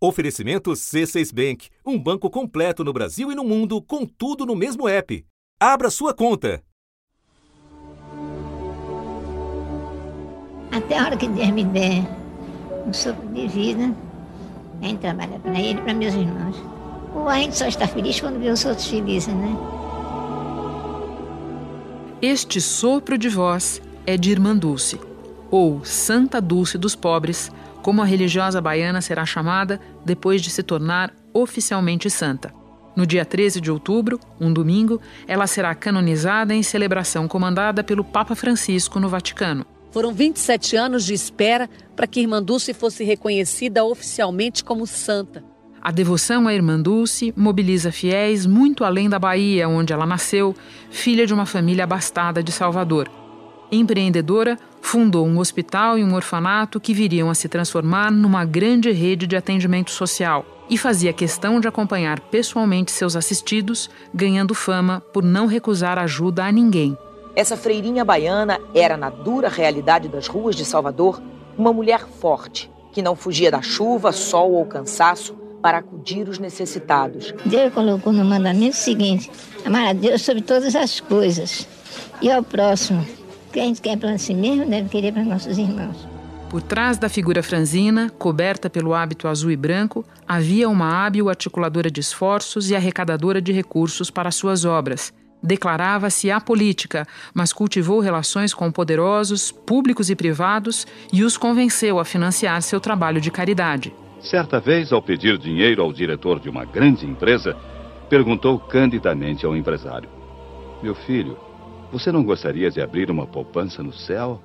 Oferecimento C6 Bank, um banco completo no Brasil e no mundo, com tudo no mesmo app. Abra sua conta. Até a hora que Deus me der um sopro de vida, a gente trabalha para ele e para meus irmãos. Ou a gente só está feliz quando vê os outros felizes, né? Este sopro de voz é de Irmã Dulce, ou Santa Dulce dos Pobres, como a religiosa baiana será chamada depois de se tornar oficialmente santa. No dia 13 de outubro, um domingo, ela será canonizada em celebração comandada pelo Papa Francisco no Vaticano. Foram 27 anos de espera para que Irmã Dulce fosse reconhecida oficialmente como santa. A devoção à Irmã Dulce mobiliza fiéis muito além da Bahia, onde ela nasceu, filha de uma família abastada de Salvador. Empreendedora, fundou um hospital e um orfanato que viriam a se transformar numa grande rede de atendimento social e fazia questão de acompanhar pessoalmente seus assistidos, ganhando fama por não recusar ajuda a ninguém. Essa freirinha baiana era, na dura realidade das ruas de Salvador, uma mulher forte, que não fugia da chuva, sol ou cansaço para acudir os necessitados. Deus colocou no mandamento o seguinte: amar a Deus sobre todas as coisas e ao próximo que a gente quer para si mesmo, deve querer para nossos irmãos. Por trás da figura franzina, coberta pelo hábito azul e branco, havia uma hábil articuladora de esforços e arrecadadora de recursos para suas obras. Declarava-se apolítica, mas cultivou relações com poderosos, públicos e privados, e os convenceu a financiar seu trabalho de caridade. Certa vez, ao pedir dinheiro ao diretor de uma grande empresa, perguntou candidamente ao empresário: Meu filho, você não gostaria de abrir uma poupança no céu?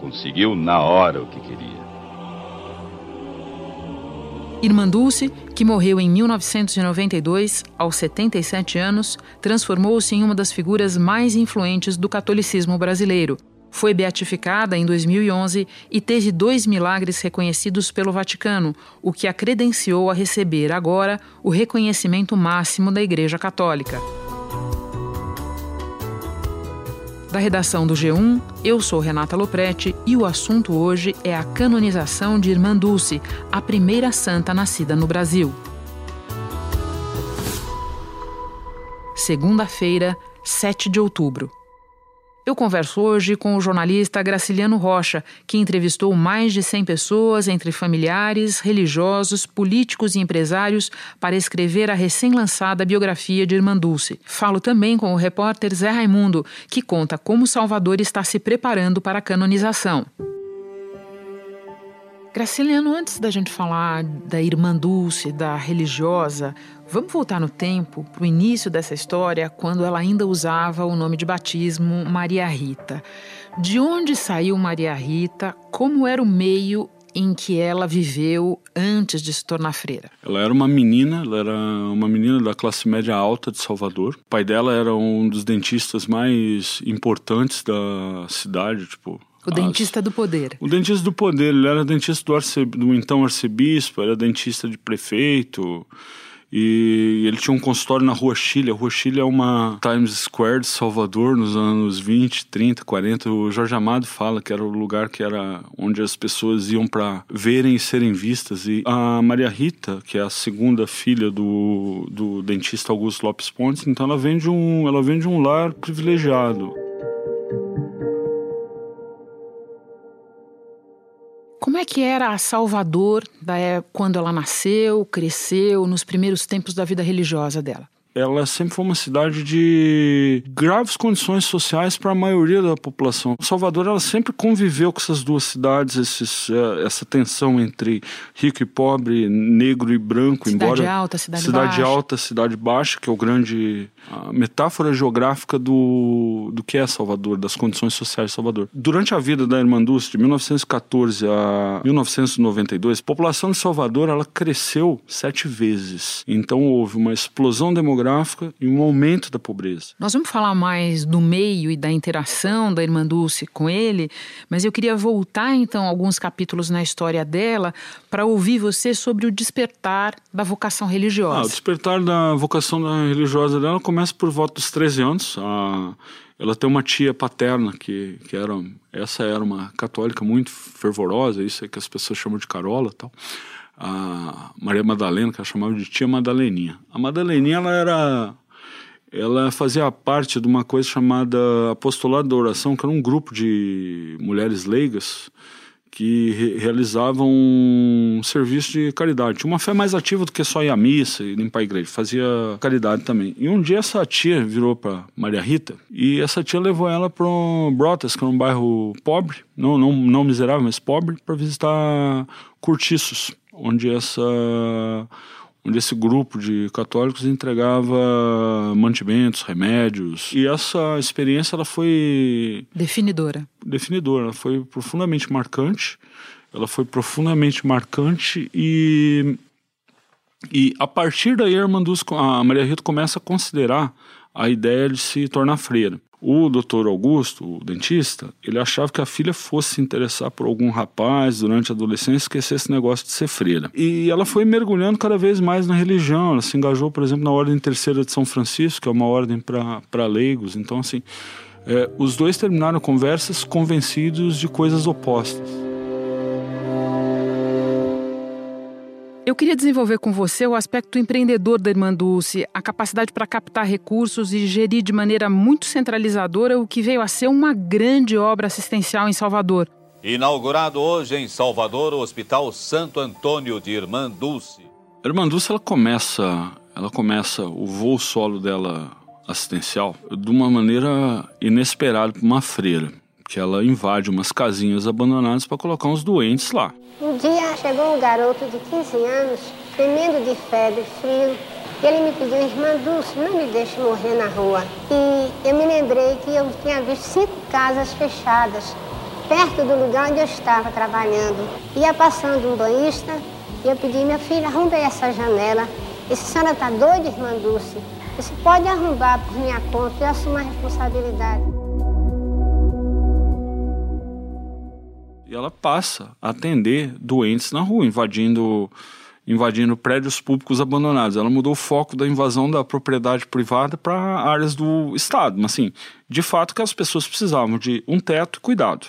Conseguiu na hora o que queria. Irmã Dulce, que morreu em 1992, aos 77 anos, transformou-se em uma das figuras mais influentes do catolicismo brasileiro. Foi beatificada em 2011 e teve dois milagres reconhecidos pelo Vaticano, o que a credenciou a receber agora o reconhecimento máximo da Igreja Católica. Da redação do G1, eu sou Renata Loprete e o assunto hoje é a canonização de Irmã Dulce, a primeira santa nascida no Brasil. Segunda-feira, 7 de outubro. Eu converso hoje com o jornalista Graciliano Rocha, que entrevistou mais de 100 pessoas, entre familiares, religiosos, políticos e empresários, para escrever a recém-lançada biografia de Irmã Dulce. Falo também com o repórter Zé Raimundo, que conta como Salvador está se preparando para a canonização. Graciliano, antes da gente falar da irmã Dulce, da religiosa, vamos voltar no tempo, para o início dessa história, quando ela ainda usava o nome de batismo Maria Rita. De onde saiu Maria Rita? Como era o meio em que ela viveu antes de se tornar freira? Ela era uma menina, ela era uma menina da classe média alta de Salvador. O pai dela era um dos dentistas mais importantes da cidade, tipo, o As... dentista do poder. O dentista do poder. Ele era dentista do, arce... do então arcebispo, era dentista de prefeito. E ele tinha um consultório na Rua Chile. A Rua Chile é uma Times Square de Salvador nos anos 20, 30, 40. O Jorge Amado fala que era o lugar que era onde as pessoas iam para verem e serem vistas. E a Maria Rita, que é a segunda filha do, do dentista Augusto Lopes Pontes, então ela vem de um, ela vem de um lar privilegiado. É que era a Salvador da, quando ela nasceu, cresceu, nos primeiros tempos da vida religiosa dela? Ela sempre foi uma cidade de graves condições sociais para a maioria da população. Salvador ela sempre conviveu com essas duas cidades, esses, é, essa tensão entre rico e pobre, negro e branco, cidade embora alta, cidade, cidade baixa. alta, cidade baixa, que é o grande a metáfora geográfica do, do que é Salvador, das condições sociais de Salvador. Durante a vida da Irmã Dulce, de 1914 a 1992, a população de Salvador ela cresceu sete vezes. Então houve uma explosão demográfica demográfica e um aumento da pobreza. Nós vamos falar mais do meio e da interação da irmã Dulce com ele, mas eu queria voltar então alguns capítulos na história dela para ouvir você sobre o despertar da vocação religiosa. Ah, o despertar da vocação religiosa dela começa por volta dos 13 anos. Ah, ela tem uma tia paterna que, que era essa era uma católica muito fervorosa, isso é que as pessoas chamam de Carola, tal. A Maria Madalena, que ela chamava de tia Madaleninha. A Madaleninha, ela era ela fazia parte de uma coisa chamada Apostolado da Oração, que era um grupo de mulheres leigas que re realizavam um serviço de caridade. Tinha uma fé mais ativa do que só ir à missa e limpar a igreja, fazia caridade também. E um dia essa tia virou para Maria Rita e essa tia levou ela para Brotas, que era um bairro pobre, não, não, não miserável, mas pobre, para visitar cortiços, onde essa onde esse grupo de católicos entregava mantimentos, remédios. E essa experiência ela foi definidora. Definidora, ela foi profundamente marcante. Ela foi profundamente marcante e e a partir daí a, irmã dos, a Maria Rita começa a considerar a ideia de se tornar freira. O doutor Augusto, o dentista, ele achava que a filha fosse se interessar por algum rapaz durante a adolescência e esquecer esse negócio de ser freira. E ela foi mergulhando cada vez mais na religião. Ela se engajou, por exemplo, na Ordem Terceira de São Francisco, que é uma ordem para leigos. Então, assim, é, os dois terminaram conversas convencidos de coisas opostas. Eu queria desenvolver com você o aspecto empreendedor da Irmã Dulce, a capacidade para captar recursos e gerir de maneira muito centralizadora o que veio a ser uma grande obra assistencial em Salvador. Inaugurado hoje em Salvador o Hospital Santo Antônio de Irmã Dulce. A Irmã Dulce ela começa, ela começa o voo solo dela assistencial de uma maneira inesperada para uma freira que ela invade umas casinhas abandonadas para colocar uns doentes lá. Um dia chegou um garoto de 15 anos, tremendo de febre, frio, e ele me pediu, irmã Dulce, não me deixe morrer na rua. E eu me lembrei que eu tinha visto cinco casas fechadas, perto do lugar onde eu estava trabalhando. Ia passando um banhista e eu pedi, minha filha, arrumbe essa janela. Esse senhora está doida, irmã Dulce? Você pode arrumar por minha conta e assumir a responsabilidade. E ela passa a atender doentes na rua, invadindo invadindo prédios públicos abandonados. Ela mudou o foco da invasão da propriedade privada para áreas do Estado. Mas, assim, de fato que as pessoas precisavam de um teto e cuidado.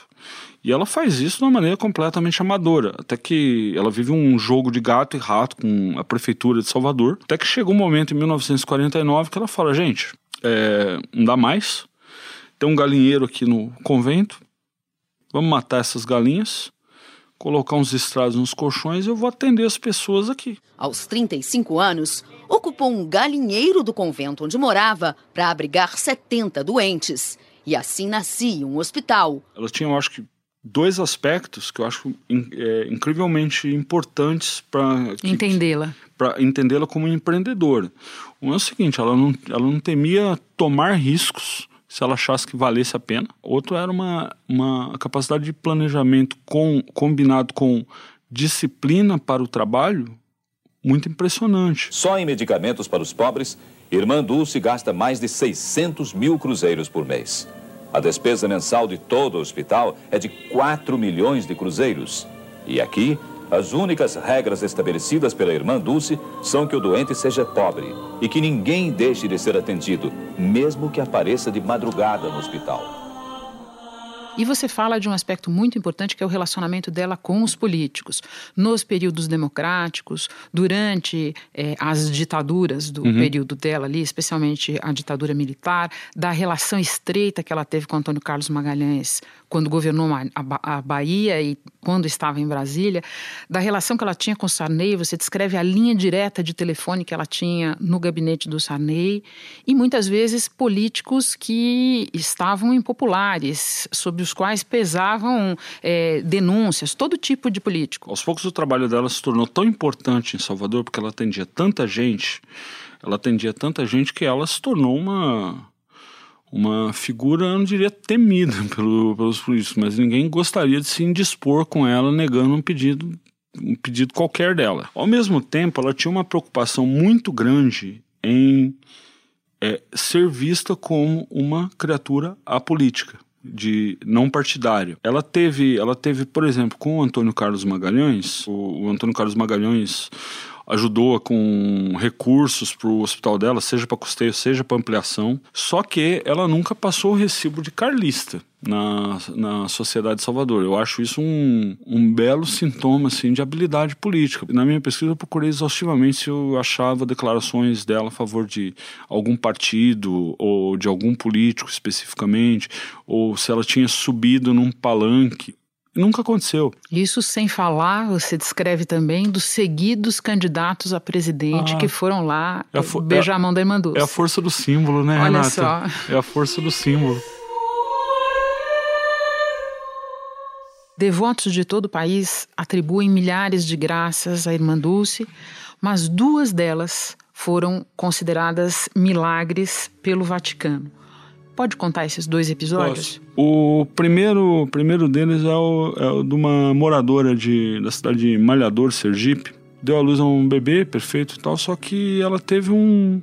E ela faz isso de uma maneira completamente amadora, até que ela vive um jogo de gato e rato com a prefeitura de Salvador, até que chegou um momento em 1949 que ela fala, gente, é, não dá mais, tem um galinheiro aqui no convento, Vamos matar essas galinhas, colocar uns estrados nos colchões e eu vou atender as pessoas aqui. Aos 35 anos, ocupou um galinheiro do convento onde morava para abrigar 70 doentes. E assim nascia um hospital. Ela tinha, eu acho que, dois aspectos que eu acho é, incrivelmente importantes para entendê-la. Para entendê-la como empreendedora. Um é o seguinte: ela não, ela não temia tomar riscos se ela achasse que valesse a pena. Outro era uma, uma capacidade de planejamento com, combinado com disciplina para o trabalho muito impressionante. Só em medicamentos para os pobres, Irmã Dulce gasta mais de 600 mil cruzeiros por mês. A despesa mensal de todo o hospital é de 4 milhões de cruzeiros. E aqui, as únicas regras estabelecidas pela irmã Dulce são que o doente seja pobre e que ninguém deixe de ser atendido, mesmo que apareça de madrugada no hospital. E você fala de um aspecto muito importante que é o relacionamento dela com os políticos. Nos períodos democráticos, durante eh, as ditaduras do uhum. período dela ali, especialmente a ditadura militar, da relação estreita que ela teve com Antônio Carlos Magalhães quando governou a, Bahia e quando estava em Brasília, da relação que ela tinha com o Sarney, você descreve a linha direta de telefone que ela tinha no gabinete do Sarney, e muitas vezes políticos que estavam impopulares, os quais pesavam é, denúncias, todo tipo de político. Aos poucos o trabalho dela se tornou tão importante em Salvador, porque ela atendia tanta gente, ela atendia tanta gente que ela se tornou uma uma figura, eu não diria temida pelo, pelos políticos, mas ninguém gostaria de se indispor com ela negando um pedido, um pedido qualquer dela. Ao mesmo tempo, ela tinha uma preocupação muito grande em é, ser vista como uma criatura apolítica de não partidário. Ela teve, ela teve, por exemplo, com o Antônio Carlos Magalhães, o, o Antônio Carlos Magalhães ajudou com recursos para o hospital dela, seja para custeio, seja para ampliação. Só que ela nunca passou o recibo de carlista na, na sociedade de Salvador. Eu acho isso um, um belo sintoma assim, de habilidade política. Na minha pesquisa, eu procurei exaustivamente se eu achava declarações dela a favor de algum partido ou de algum político especificamente, ou se ela tinha subido num palanque Nunca aconteceu. Isso sem falar, você descreve também dos seguidos candidatos a presidente ah, que foram lá é a beijar é, a mão da irmã Dulce. É a força do símbolo, né, Olha Renata? só. É a força do símbolo. Devotos de todo o país atribuem milhares de graças à irmã Dulce, mas duas delas foram consideradas milagres pelo Vaticano. Pode contar esses dois episódios? Posso. O primeiro, primeiro deles é o, é o de uma moradora de, da cidade de Malhador, Sergipe. Deu à luz a um bebê perfeito e tal, só que ela teve um,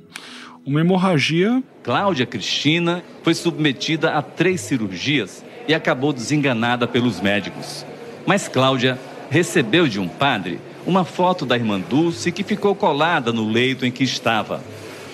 uma hemorragia. Cláudia Cristina foi submetida a três cirurgias e acabou desenganada pelos médicos. Mas Cláudia recebeu de um padre uma foto da irmã Dulce que ficou colada no leito em que estava.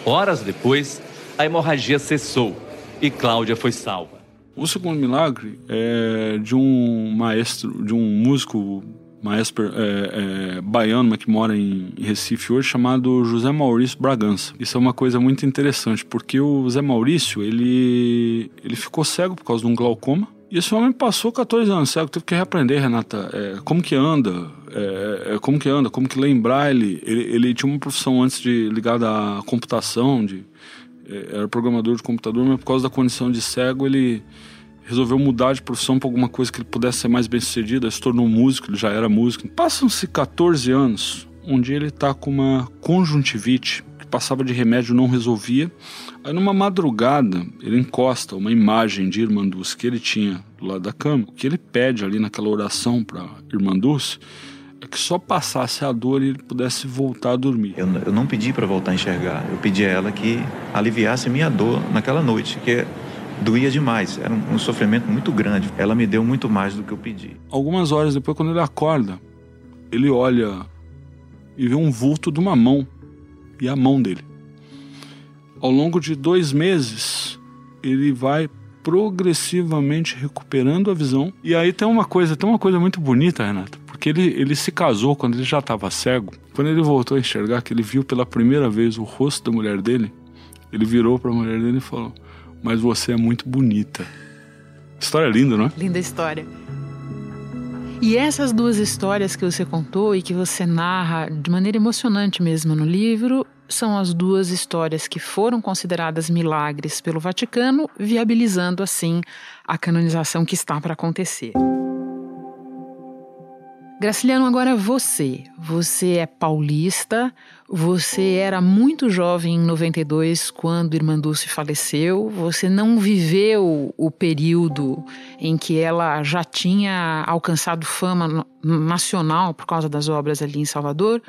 Horas depois, a hemorragia cessou e Cláudia foi salva. O segundo milagre é de um maestro, de um músico maestro é, é, baiano, mas que mora em Recife hoje, chamado José Maurício Bragança. Isso é uma coisa muito interessante, porque o Zé Maurício, ele, ele ficou cego por causa de um glaucoma, e esse homem passou 14 anos cego, teve que reaprender, Renata, é, como que anda, é, é, como que anda, como que lembrar ele, ele. Ele tinha uma profissão antes de ligada à computação, de era programador de computador, mas por causa da condição de cego, ele resolveu mudar de profissão para alguma coisa que ele pudesse ser mais bem sucedido. Ele se tornou músico, ele já era músico. Passam-se 14 anos, um dia ele está com uma conjuntivite, que passava de remédio não resolvia. Aí numa madrugada, ele encosta uma imagem de Irmanduz que ele tinha do lado da cama. O que ele pede ali naquela oração para Irmanduz é que só passasse a dor e ele pudesse voltar a dormir. Eu, eu não pedi para voltar a enxergar, eu pedi a ela que aliviasse minha dor naquela noite, que doía demais, era um, um sofrimento muito grande. Ela me deu muito mais do que eu pedi. Algumas horas depois, quando ele acorda, ele olha e vê um vulto de uma mão e a mão dele. Ao longo de dois meses, ele vai progressivamente recuperando a visão. E aí tem uma coisa, tem uma coisa muito bonita, Renata ele, ele se casou quando ele já estava cego. Quando ele voltou a enxergar, que ele viu pela primeira vez o rosto da mulher dele, ele virou para a mulher dele e falou: Mas você é muito bonita. História linda, não é? Linda história. E essas duas histórias que você contou e que você narra de maneira emocionante mesmo no livro são as duas histórias que foram consideradas milagres pelo Vaticano, viabilizando assim a canonização que está para acontecer. Graciliano, agora você. Você é paulista, você era muito jovem em 92 quando Irmã Dulce faleceu, você não viveu o período em que ela já tinha alcançado fama nacional por causa das obras ali em Salvador.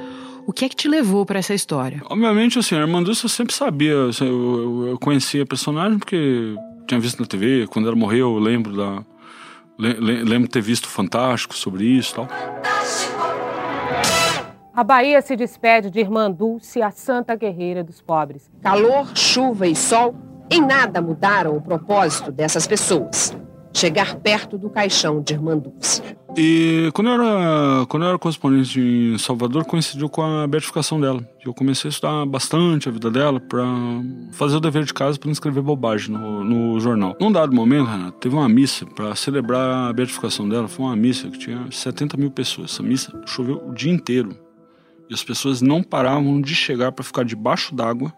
O que é que te levou para essa história? Obviamente, assim, a Irmã Dulce eu sempre sabia, eu, eu conhecia a personagem porque tinha visto na TV, quando ela morreu eu lembro da Lembro de ter visto Fantástico sobre isso e tal. A Bahia se despede de Irmã Dulce, a santa guerreira dos pobres. Calor, chuva e sol em nada mudaram o propósito dessas pessoas chegar perto do caixão de Irmã Dulce. E quando eu era, quando eu era correspondente em Salvador, coincidiu com a beatificação dela. Eu comecei a estudar bastante a vida dela para fazer o dever de casa para não escrever bobagem no, no jornal. Num dado momento, Renato, teve uma missa para celebrar a beatificação dela. Foi uma missa que tinha 70 mil pessoas. Essa missa choveu o dia inteiro. E as pessoas não paravam de chegar para ficar debaixo d'água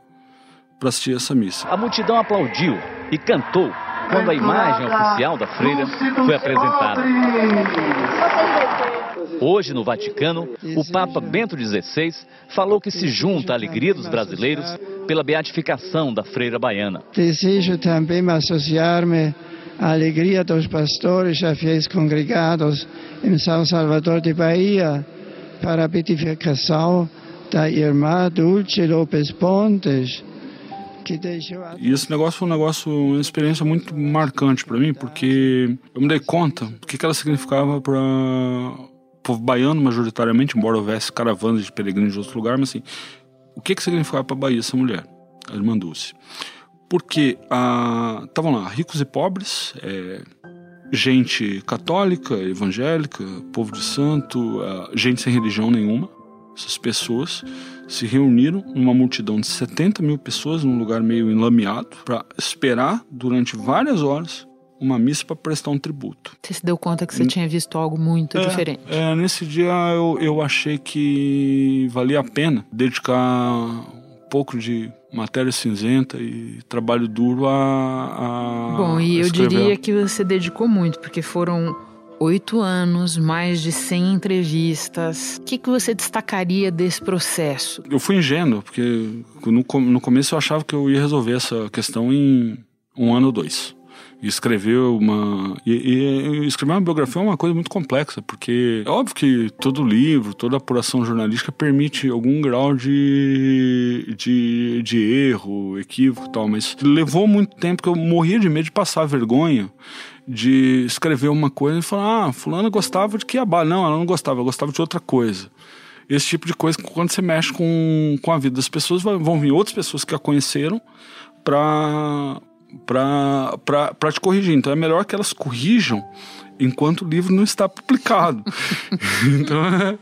para assistir essa missa. A multidão aplaudiu e cantou quando a imagem oficial da freira foi apresentada. Hoje, no Vaticano, o Papa Bento XVI falou que se junta à alegria dos brasileiros pela beatificação da freira baiana. Desejo também associar-me à alegria dos pastores e fiéis congregados em São Salvador de Bahia para a beatificação da irmã Dulce Lopes Pontes, e esse negócio foi um negócio, uma experiência muito marcante para mim, porque eu me dei conta do que, ela significava para povo baiano majoritariamente, embora houvesse caravanas de peregrinos de outros lugares, mas assim, o que que significava para a Bahia essa mulher, a irmã Dulce? Porque estavam lá ricos e pobres, é, gente católica, evangélica, povo de santo, gente sem religião nenhuma. Essas pessoas se reuniram numa multidão de 70 mil pessoas num lugar meio enlameado para esperar durante várias horas uma missa para prestar um tributo. Você se deu conta que você tinha visto algo muito é, diferente? É, nesse dia eu, eu achei que valia a pena dedicar um pouco de matéria cinzenta e trabalho duro a. a Bom, e eu diria que você dedicou muito, porque foram oito anos, mais de 100 entrevistas. O que, que você destacaria desse processo? Eu fui ingênuo, porque no, no começo eu achava que eu ia resolver essa questão em um ano ou dois e escreveu uma. E, e, escrever uma biografia é uma coisa muito complexa, porque é óbvio que todo livro, toda apuração jornalística permite algum grau de, de, de erro, equívoco e tal, mas levou muito tempo que eu morria de medo de passar vergonha de escrever uma coisa e falar: ah, Fulana gostava de Kiabá. Não, ela não gostava, ela gostava de outra coisa esse tipo de coisa quando você mexe com, com a vida das pessoas vão vir outras pessoas que a conheceram para para te corrigir. Então é melhor que elas corrijam enquanto o livro não está publicado. então é,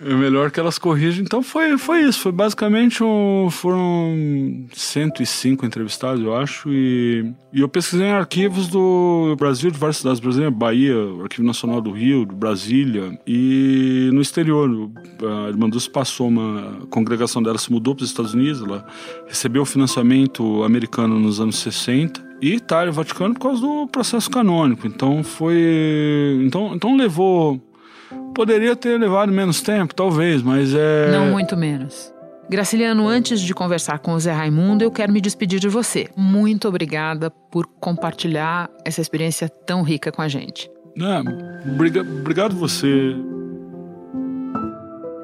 é melhor que elas corrijam. Então foi, foi isso. Foi basicamente um, foram 105 entrevistados, eu acho. E, e eu pesquisei em arquivos do Brasil, de várias cidades brasileiras, Bahia, Arquivo Nacional do Rio, de Brasília e no exterior. A Irmã Dulce passou uma a congregação dela se mudou para os Estados Unidos, ela recebeu financiamento americano nos anos 60 e Itália, Vaticano por causa do processo canônico. Então foi, então, então levou Poderia ter levado menos tempo, talvez, mas é. Não muito menos. Graciliano, antes de conversar com o Zé Raimundo, eu quero me despedir de você. Muito obrigada por compartilhar essa experiência tão rica com a gente. É, obrigado você.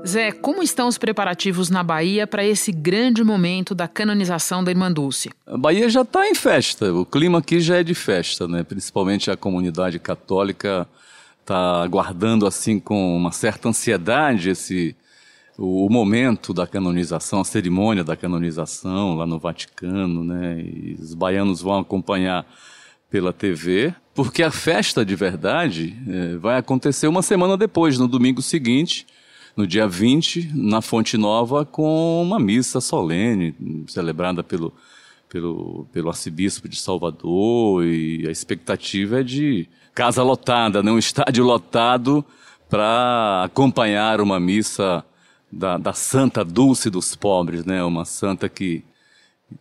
Zé, como estão os preparativos na Bahia para esse grande momento da canonização da Irmã Dulce? A Bahia já está em festa, o clima aqui já é de festa, né? principalmente a comunidade católica está aguardando assim com uma certa ansiedade esse o, momento da canonização, a cerimônia da canonização lá no Vaticano, né? E os baianos vão acompanhar pela TV, porque a festa de verdade é, vai acontecer uma semana depois, no domingo seguinte, no dia 20, na Fonte Nova, com uma missa solene, celebrada pelo, pelo, pelo arcebispo de Salvador, e a expectativa é de casa lotada, né? um estádio lotado para acompanhar uma missa da, da, Santa Dulce dos Pobres, né? uma santa que,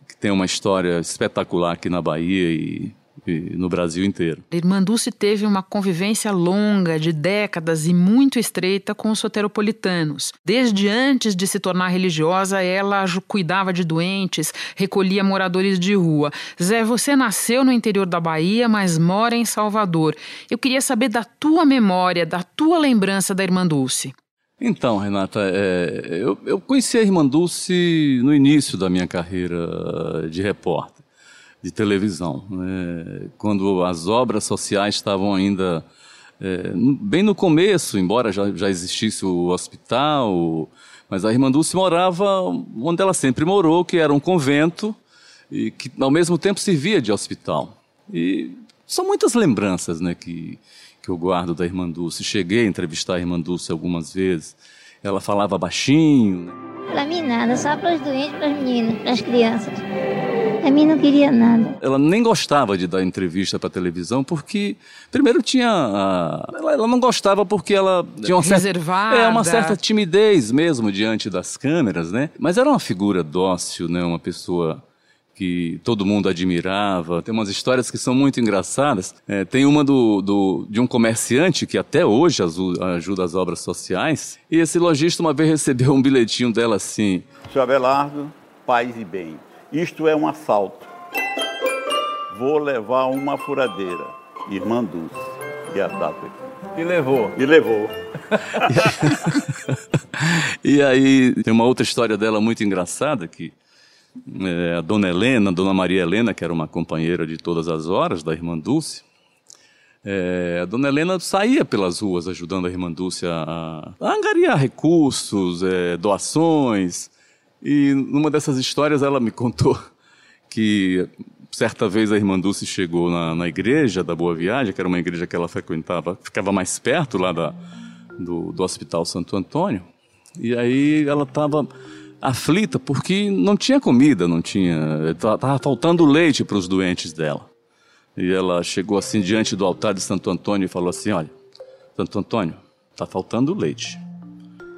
que tem uma história espetacular aqui na Bahia e no Brasil inteiro. Irmã Dulce teve uma convivência longa, de décadas e muito estreita com os soteropolitanos. Desde antes de se tornar religiosa, ela cuidava de doentes, recolhia moradores de rua. Zé, você nasceu no interior da Bahia, mas mora em Salvador. Eu queria saber da tua memória, da tua lembrança da Irmã Dulce. Então, Renata, é, eu, eu conheci a Irmã Dulce no início da minha carreira de repórter de televisão. Né? Quando as obras sociais estavam ainda é, bem no começo, embora já, já existisse o hospital, mas a irmã Dulce morava onde ela sempre morou, que era um convento, e que ao mesmo tempo servia de hospital. E são muitas lembranças né, que, que eu guardo da irmã Dulce. Cheguei a entrevistar a irmã Dulce algumas vezes. Ela falava baixinho. Né? Para mim nada, só para os doentes, para as meninas, para as crianças. A mim não queria nada. Ela nem gostava de dar entrevista para televisão porque, primeiro, tinha. Ela, ela, não gostava porque ela tinha uma Reservada. certa, é, uma certa timidez mesmo diante das câmeras, né? Mas era uma figura dócil, né? Uma pessoa que todo mundo admirava. Tem umas histórias que são muito engraçadas. É, tem uma do, do, de um comerciante que até hoje ajuda as obras sociais. E esse lojista uma vez recebeu um bilhetinho dela assim: Seu Abelardo, paz e bem. Isto é um assalto. Vou levar uma furadeira, irmã Dulce. E a data aqui. E levou. E levou. e aí tem uma outra história dela muito engraçada que é, a dona Helena, a dona Maria Helena, que era uma companheira de todas as horas da irmã Dulce, é, a dona Helena saía pelas ruas ajudando a irmã Dulce a, a angariar recursos, é, doações. E numa dessas histórias ela me contou que certa vez a irmã Dulce chegou na, na, igreja da Boa Viagem, que era uma igreja que ela frequentava, ficava mais perto lá da, do, do Hospital Santo Antônio. E aí ela estava aflita porque não tinha comida, não tinha, estava faltando leite para os doentes dela. E ela chegou assim diante do altar de Santo Antônio e falou assim: Olha, Santo Antônio, está faltando leite.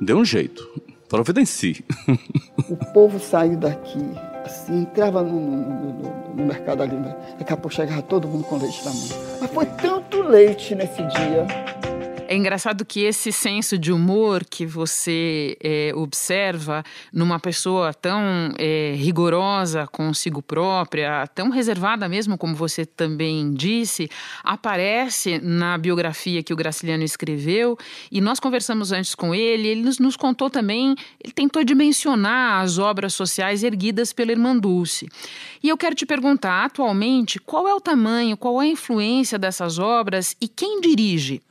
Dê um jeito, providencie. O povo saiu daqui, assim, entrava no, no, no, no mercado ali, daqui a pouco chegava todo mundo com leite na mão. Mas foi tanto leite nesse dia. É engraçado que esse senso de humor que você é, observa numa pessoa tão é, rigorosa consigo própria, tão reservada mesmo, como você também disse, aparece na biografia que o Graciliano escreveu. E nós conversamos antes com ele, ele nos, nos contou também, ele tentou dimensionar as obras sociais erguidas pela Irmã Dulce. E eu quero te perguntar, atualmente, qual é o tamanho, qual é a influência dessas obras e quem dirige?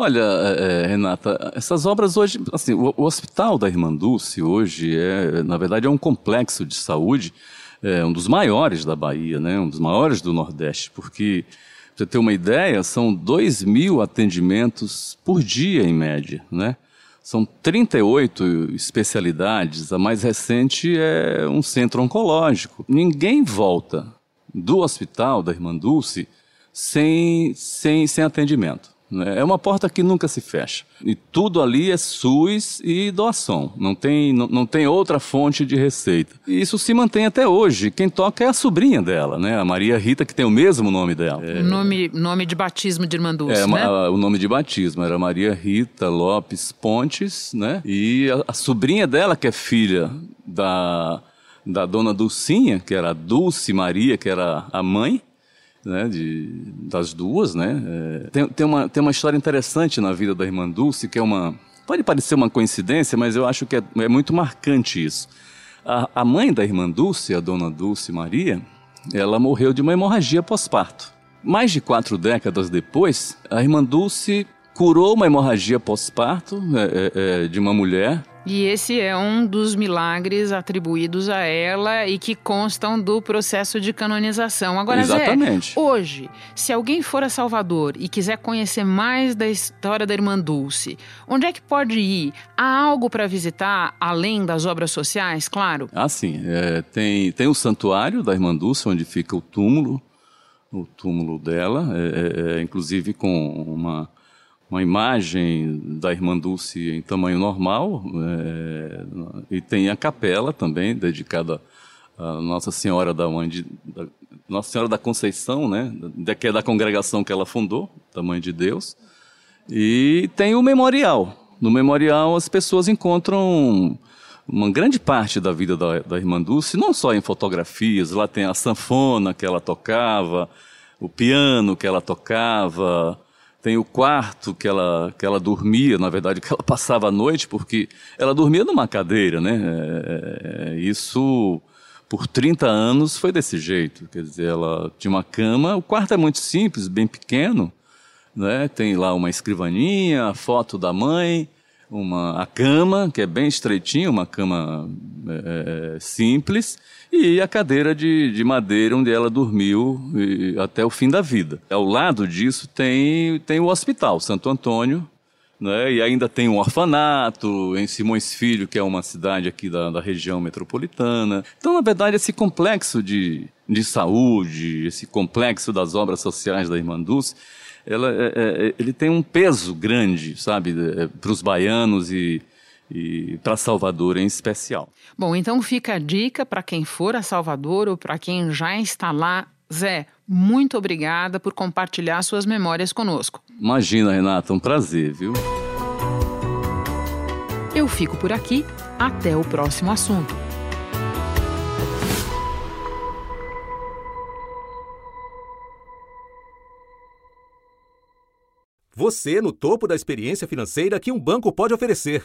Olha, é, Renata, essas obras hoje, assim, o, o, Hospital da Irmã Dulce hoje é, na verdade, é um complexo de saúde, é um dos maiores da Bahia, né? Um dos maiores do Nordeste, porque, para você ter uma ideia, são 2 mil atendimentos por dia, em média, né? São 38 especialidades, a mais recente é um centro oncológico. Ninguém volta do hospital da Irmã Dulce sem, sem, sem atendimento. Né? É uma porta que nunca se fecha. E tudo ali é SUS e doação. Não tem, não, não tem outra fonte de receita. E isso se mantém até hoje. Quem toca é a sobrinha dela, né? A Maria Rita, que tem o mesmo nome dela. É... Nome, nome de batismo de Irmã Dulce, é, né? A, o nome de batismo era Maria Rita Lopes Pontes, né? E a, a sobrinha dela, que é filha da, da dona Dulcinha, que era Dulce Maria, que era a mãe, né, de, das duas, né? É, tem, tem, uma, tem uma história interessante na vida da irmã Dulce, que é uma... Pode parecer uma coincidência, mas eu acho que é, é muito marcante isso. A, a mãe da irmã Dulce, a dona Dulce Maria, ela morreu de uma hemorragia pós-parto. Mais de quatro décadas depois, a irmã Dulce curou uma hemorragia pós-parto é, é, é de uma mulher e esse é um dos milagres atribuídos a ela e que constam do processo de canonização. Agora, Exatamente. Zé, hoje, se alguém for a Salvador e quiser conhecer mais da história da Irmã Dulce, onde é que pode ir? Há algo para visitar além das obras sociais, claro? Ah, sim. É, tem, tem o santuário da Irmã Dulce, onde fica o túmulo, o túmulo dela, é, é, é inclusive com uma uma imagem da Irmã Dulce em tamanho normal, é, e tem a capela também, dedicada a Nossa Senhora da Mãe de, da, Nossa Senhora da Conceição, né, que é da congregação que ela fundou, da Mãe de Deus, e tem o memorial. No memorial as pessoas encontram uma grande parte da vida da, da Irmã Dulce, não só em fotografias, lá tem a sanfona que ela tocava, o piano que ela tocava, tem o quarto que ela, que ela dormia, na verdade, que ela passava a noite, porque ela dormia numa cadeira, né? É, é isso, por 30 anos, foi desse jeito. Quer dizer, ela tinha uma cama, o quarto é muito simples, bem pequeno, né? Tem lá uma escrivaninha, a foto da mãe, uma, a cama, que é bem estreitinha, uma cama é, é simples, e a cadeira de, de madeira onde ela dormiu até o fim da vida. Ao lado disso tem, tem o hospital, Santo Antônio, né? e ainda tem um orfanato em Simões Filho, que é uma cidade aqui da, da região metropolitana. Então, na verdade, esse complexo de, de saúde, esse complexo das obras sociais da Irmã Dulce, ela, é, é, ele tem um peso grande, sabe, é, para os baianos e, e para Salvador em especial. Bom, então fica a dica para quem for a Salvador ou para quem já está lá. Zé, muito obrigada por compartilhar suas memórias conosco. Imagina, Renata, um prazer, viu? Eu fico por aqui. Até o próximo assunto. Você no topo da experiência financeira que um banco pode oferecer.